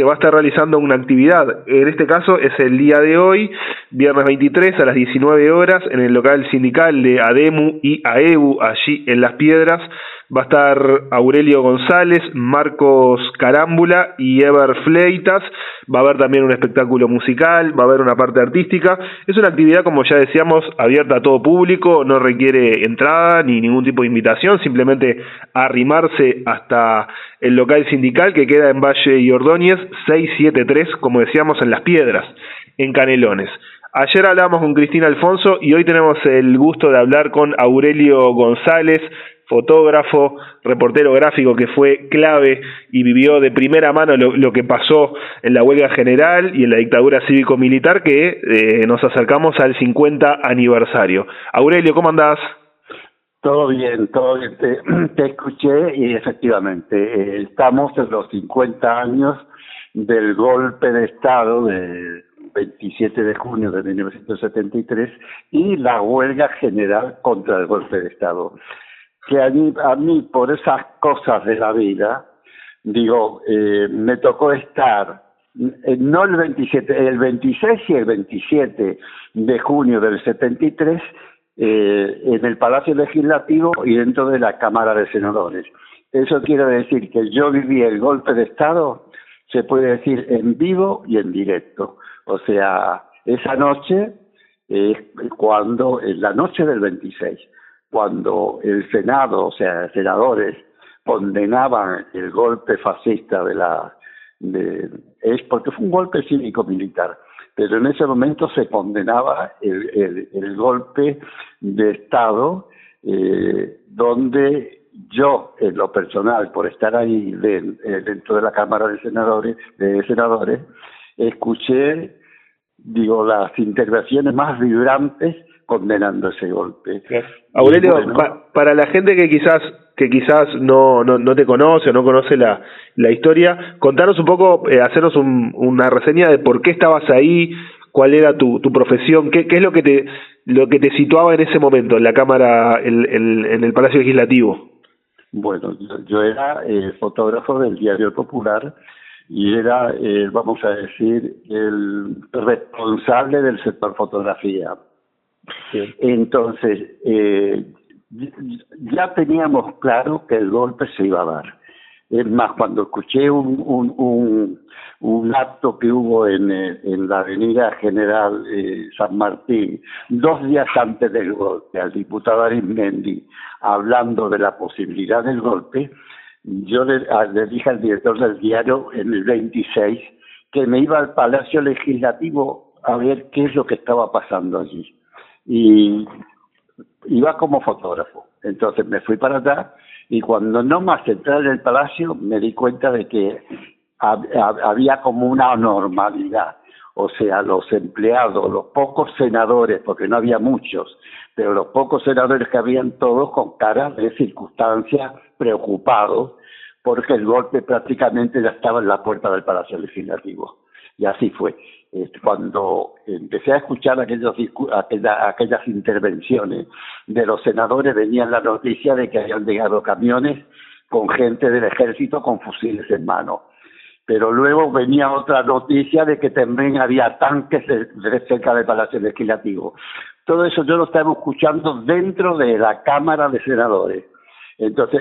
se va a estar realizando una actividad. En este caso es el día de hoy, viernes 23 a las 19 horas, en el local sindical de ADEMU y AEBU, allí en Las Piedras. Va a estar Aurelio González, Marcos Carámbula y Ever Fleitas. Va a haber también un espectáculo musical, va a haber una parte artística. Es una actividad, como ya decíamos, abierta a todo público, no requiere entrada ni ningún tipo de invitación, simplemente arrimarse hasta el local sindical que queda en Valle y Ordóñez 673, como decíamos, en Las Piedras, en Canelones. Ayer hablamos con Cristina Alfonso y hoy tenemos el gusto de hablar con Aurelio González, fotógrafo, reportero gráfico que fue clave y vivió de primera mano lo, que pasó en la huelga general y en la dictadura cívico-militar que eh, nos acercamos al 50 aniversario. Aurelio, ¿cómo andás? Todo bien, todo bien. Te, escuché y efectivamente eh, estamos en los 50 años del golpe de Estado del 27 de junio de 1973 y la huelga general contra el golpe de Estado que a mí, a por esas cosas de la vida, digo, eh, me tocó estar eh, no el 27, el 26 y el 27 de junio del 73 eh, en el Palacio Legislativo y dentro de la Cámara de Senadores. Eso quiere decir que yo viví el golpe de Estado, se puede decir en vivo y en directo. O sea, esa noche es cuando, en la noche del 26, cuando el Senado, o sea, senadores, condenaban el golpe fascista de la... De, es porque fue un golpe cívico-militar, pero en ese momento se condenaba el, el, golpe de Estado eh, donde yo, en lo personal, por estar ahí eh, dentro de la Cámara de Senadores, de senadores escuché, digo, las intervenciones más vibrantes condenando ese golpe. Aurelio, para la gente que quizás que quizás no, no, no te conoce o no conoce la, la historia, contanos un poco, eh, hacernos una reseña de por qué estabas ahí, cuál era tu, tu profesión, qué, qué es lo que te lo que te situaba en ese momento en la Cámara, el, en el Palacio Legislativo. Bueno, yo, era eh, fotógrafo del Diario Popular y era, eh, vamos a decir, el responsable del sector fotografía. Entonces, eh, ya teníamos claro que el golpe se iba a dar. Es más, cuando escuché un, un, un, acto que hubo en, eh, en la Avenida General eh, San Martín, dos días antes del golpe, al diputado Arismendi, hablando de la posibilidad del golpe, yo le, le dije al director del diario en el 26 que me iba al Palacio Legislativo a ver qué es lo que estaba pasando allí y iba como fotógrafo. Entonces me fui para allá y cuando no más entré en el palacio me di cuenta de que había como una normalidad. O sea, los empleados, los pocos senadores, porque no había muchos, pero los pocos senadores que habían todos con cara de circunstancia, preocupados, porque el golpe prácticamente ya estaba en la puerta del Palacio Legislativo. Y así fue. Este, cuando empecé a escuchar aquellos, aquellas intervenciones de los senadores, venía la noticia de que habían llegado camiones con gente del ejército con fusiles en mano. Pero luego venía otra noticia de que también había tanques cerca del Palacio Legislativo. Todo eso yo lo estaba escuchando dentro de la Cámara de Senadores. Entonces,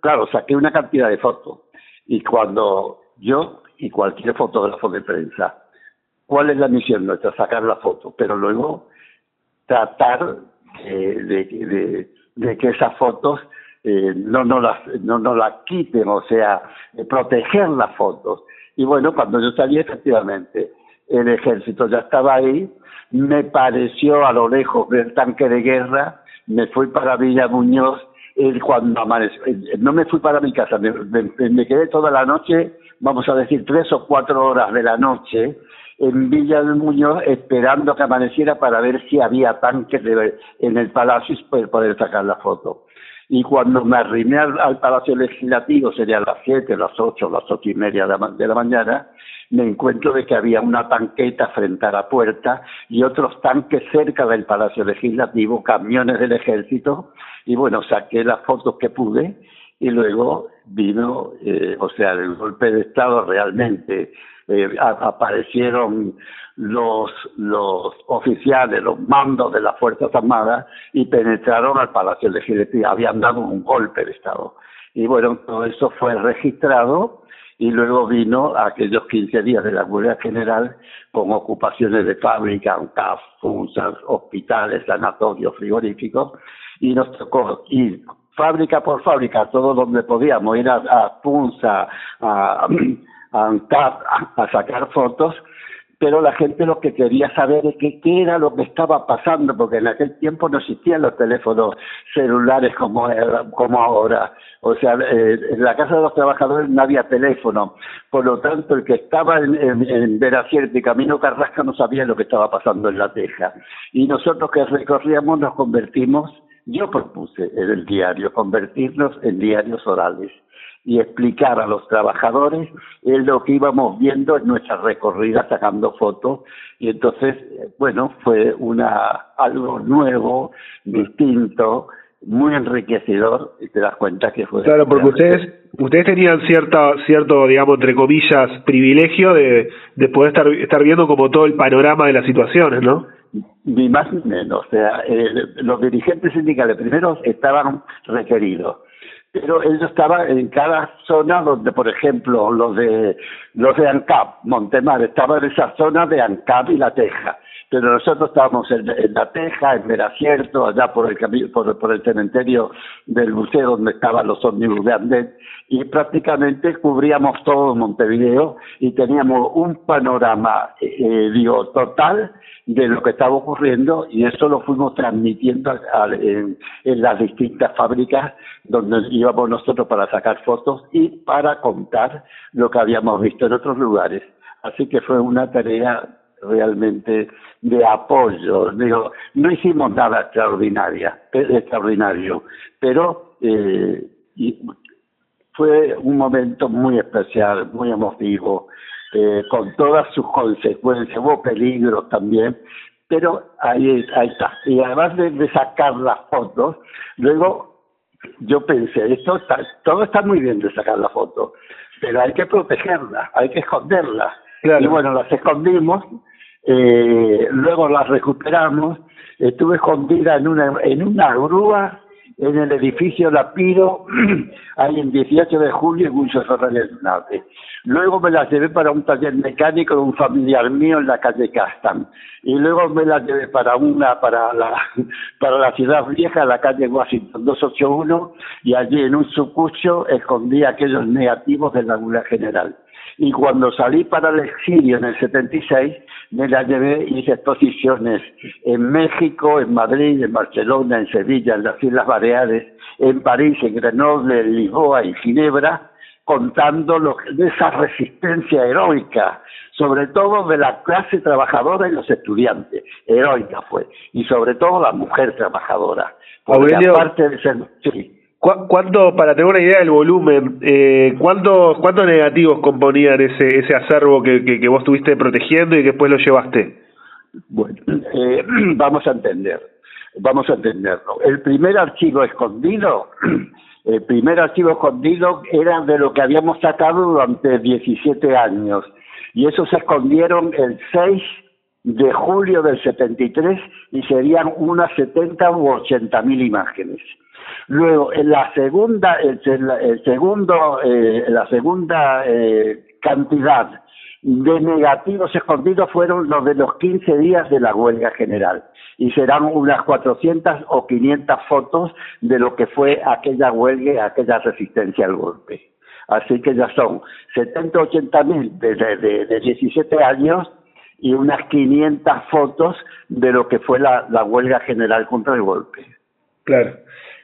claro, saqué una cantidad de fotos. Y cuando yo y cualquier fotógrafo de prensa ¿Cuál es la misión nuestra? Sacar la foto, pero luego tratar eh, de, de, que esas fotos eh, no nos las no, no las quiten, o sea, proteger las fotos. Y bueno, cuando yo salí, efectivamente, el ejército ya estaba ahí, me pareció a lo lejos ver tanque de guerra, me fui para Villa Muñoz, y cuando amaneció, eh, no me fui para mi casa, me, quedé toda la noche, vamos a decir, tres o cuatro horas de la noche, en Villa del Muñoz esperando que amaneciera para ver si había tanques en el palacio y poder, sacar la foto. Y cuando me arrimé al, Palacio Legislativo, sería las siete, las ocho, las ocho y media de la, mañana, me encuentro de que había una tanqueta frente a la puerta y otros tanques cerca del Palacio Legislativo, camiones del ejército, y bueno, saqué las fotos que pude y luego vino, eh, o sea, el golpe de Estado realmente eh, aparecieron los, los oficiales, los mandos de las Fuerzas Armadas y penetraron al Palacio Legislativo, habían dado un golpe de Estado. Y bueno, todo eso fue registrado y luego vino aquellos 15 días de la huelga general con ocupaciones de fábricas, CAF, hospitales, sanatorios, frigoríficos, y nos tocó ir fábrica por fábrica, todo donde podíamos, ir a, a Punza, a, a, a sacar fotos, pero la gente lo que quería saber es qué era lo que estaba pasando, porque en aquel tiempo no existían los teléfonos celulares como, como ahora. O sea, eh, en la casa de los trabajadores no había teléfono. Por lo tanto, el que estaba en, en, en y Camino Carrasca no sabía lo que estaba pasando en la Teja. Y nosotros que recorríamos nos convertimos, yo propuse en el diario, convertirnos en diarios orales y explicar a los trabajadores es lo que íbamos viendo en nuestra recorrida sacando fotos. Y entonces bueno fue una algo nuevo distinto muy enriquecedor y te das cuenta que fue claro porque ustedes ustedes tenían cierta cierto digamos entre comillas privilegio de, de poder estar estar viendo como todo el panorama de las situaciones no ni más ni menos o sea eh, los dirigentes sindicales primero estaban requeridos pero ellos estaban en cada zona donde, por ejemplo, los de los de ANCAP, Montemar, estaban en esa zona de ANCAP y La Teja, pero nosotros estábamos en, La Teja, en Veracierto, allá por el por, por el cementerio del museo donde estaban los ómnibus de Andet, y prácticamente cubríamos todo Montevideo y teníamos un panorama, eh, digo, total de lo que estaba ocurriendo y eso lo fuimos transmitiendo en, las distintas fábricas donde íbamos nosotros para sacar fotos y para contar lo que habíamos visto en otros lugares. Así que fue una tarea realmente de apoyo. Digo, no hicimos nada extraordinaria, extraordinario, pero eh, fue un momento muy especial, muy emotivo eh, con todas sus consecuencias, hubo peligros también, pero ahí, ahí está. Y además de, sacar las fotos, luego yo pensé, esto está, todo está muy bien de sacar la foto, pero hay que protegerla, hay que esconderla. Y bueno, las escondimos, eh, luego las recuperamos, estuve escondida en una, en una grúa en el edificio La Piro, ahí en 18 de julio en Muchos Fernández Norte. Luego me las llevé para un taller mecánico de un familiar mío en la calle Castan. Y luego me las llevé para una, para la, para la ciudad vieja, la calle Washington 281, y allí en un sucucho escondí aquellos negativos de la Gula General y cuando salí para el exilio en el 76 me la llevé y hice exposiciones en México, en Madrid, en Barcelona, en Sevilla, en las Islas Baleares, en París, en Grenoble, en Lisboa y Ginebra, contando lo, de esa resistencia heroica, sobre todo de la clase trabajadora y los estudiantes, heroica fue, y sobre todo la mujer trabajadora. Porque aparte de ser, sí, ¿Cuánto, para tener una idea del volumen, eh, ¿cuántos, ¿cuántos negativos componían ese, ese acervo que, que, vos estuviste protegiendo y que después lo llevaste? Bueno, eh, vamos a entender, vamos a entenderlo. El primer archivo escondido, el primer archivo escondido era de lo que habíamos sacado durante 17 años y esos se escondieron el 6 de julio del 73 y serían unas 70 u 80 mil imágenes. Luego, en la segunda, el, segundo, eh, la segunda eh, cantidad de negativos escondidos fueron los de los 15 días de la huelga general y serán unas 400 o 500 fotos de lo que fue aquella huelga, aquella resistencia al golpe. Así que ya son 70 80 mil de, de, de 17 años y unas 500 fotos de lo que fue la huelga general contra el golpe. Claro.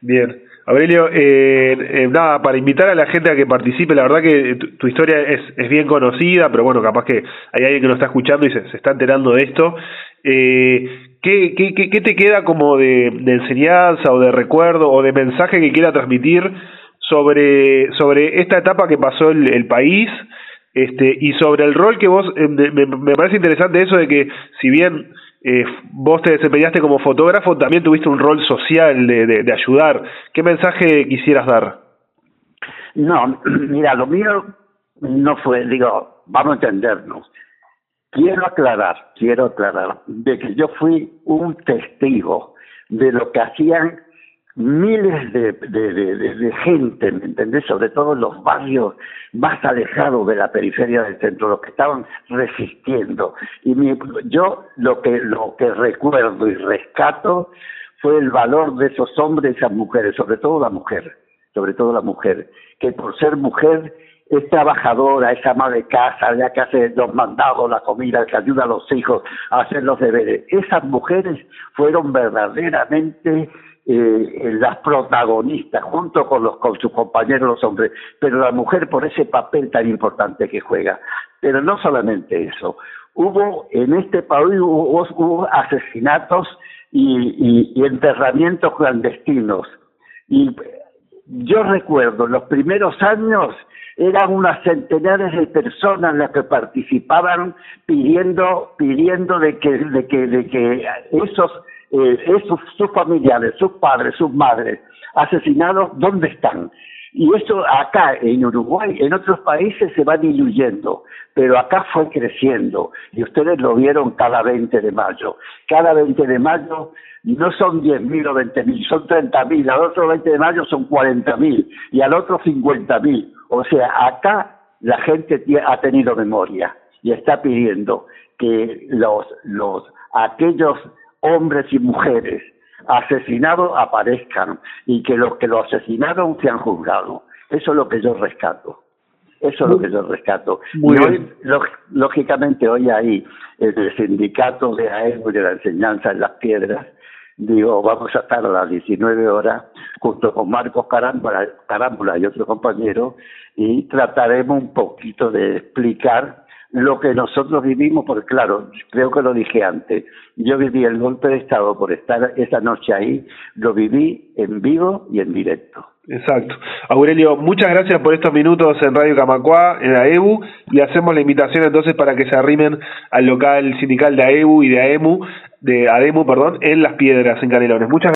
Bien. Aurelio, eh, eh, nada, para invitar a la gente a que participe, la verdad que tu, historia es, es, bien conocida, pero bueno, capaz que hay alguien que lo está escuchando y se, está enterando de esto. Eh, ¿qué, qué, qué, te queda como de, de, enseñanza o de recuerdo o de mensaje que quiera transmitir sobre, sobre esta etapa que pasó el, el país este, y sobre el rol que vos, eh, me, me parece interesante eso de que si bien eh, vos te desempeñaste como fotógrafo, también tuviste un rol social de, de, ayudar. ¿Qué mensaje quisieras dar? No, mira, lo mío no fue, digo, vamos a entendernos. Quiero aclarar, quiero aclarar, de que yo fui un testigo de lo que hacían miles de, gente, ¿me entendés? Sobre todo en los barrios más alejados de la periferia del centro, los que estaban resistiendo. Y mi, yo lo que, lo que recuerdo y rescato fue el valor de esos hombres y esas mujeres, sobre todo la mujer, sobre todo la mujer, que por ser mujer es trabajadora, es ama de casa, ya que hace los mandados, la comida, que ayuda a los hijos a hacer los deberes. Esas mujeres fueron verdaderamente eh, las protagonistas junto con los con sus compañeros los hombres, pero la mujer por ese papel tan importante que juega. Pero no solamente eso, hubo en este país hubo, asesinatos y, y, enterramientos clandestinos. Y yo recuerdo, los primeros años eran unas centenares de personas las que participaban pidiendo, pidiendo de que, de que, de que esos eh, sus, familiares, sus padres, sus madres asesinados, ¿dónde están? Y eso acá en Uruguay, en otros países se va diluyendo, pero acá fue creciendo. Y ustedes lo vieron cada 20 de mayo. Cada 20 de mayo no son 10.000 o 20.000, son 30.000. Al otro 20 de mayo son 40.000 y al otro 50.000. O sea, acá la gente ha tenido memoria y está pidiendo que los, los, aquellos hombres y mujeres asesinados aparezcan y que los que lo asesinaron sean juzgados. Eso es lo que yo rescato. Eso es lo que yo rescato. y hoy, lógicamente, hoy ahí, en el sindicato de AEMU de la enseñanza en las piedras, digo, vamos a estar a las 19 horas junto con Marcos Carámbula, Carámbula y otro compañero y trataremos un poquito de explicar lo que nosotros vivimos, porque claro, creo que lo dije antes, yo viví el golpe de Estado por estar esa noche ahí, lo viví en vivo y en directo. Exacto. Aurelio, muchas gracias por estos minutos en Radio Camacuá, en AEBU, y hacemos la invitación entonces para que se arrimen al local sindical de AEBU y de AEMU, de ADEMU, perdón, en Las Piedras, en Canelones. Muchas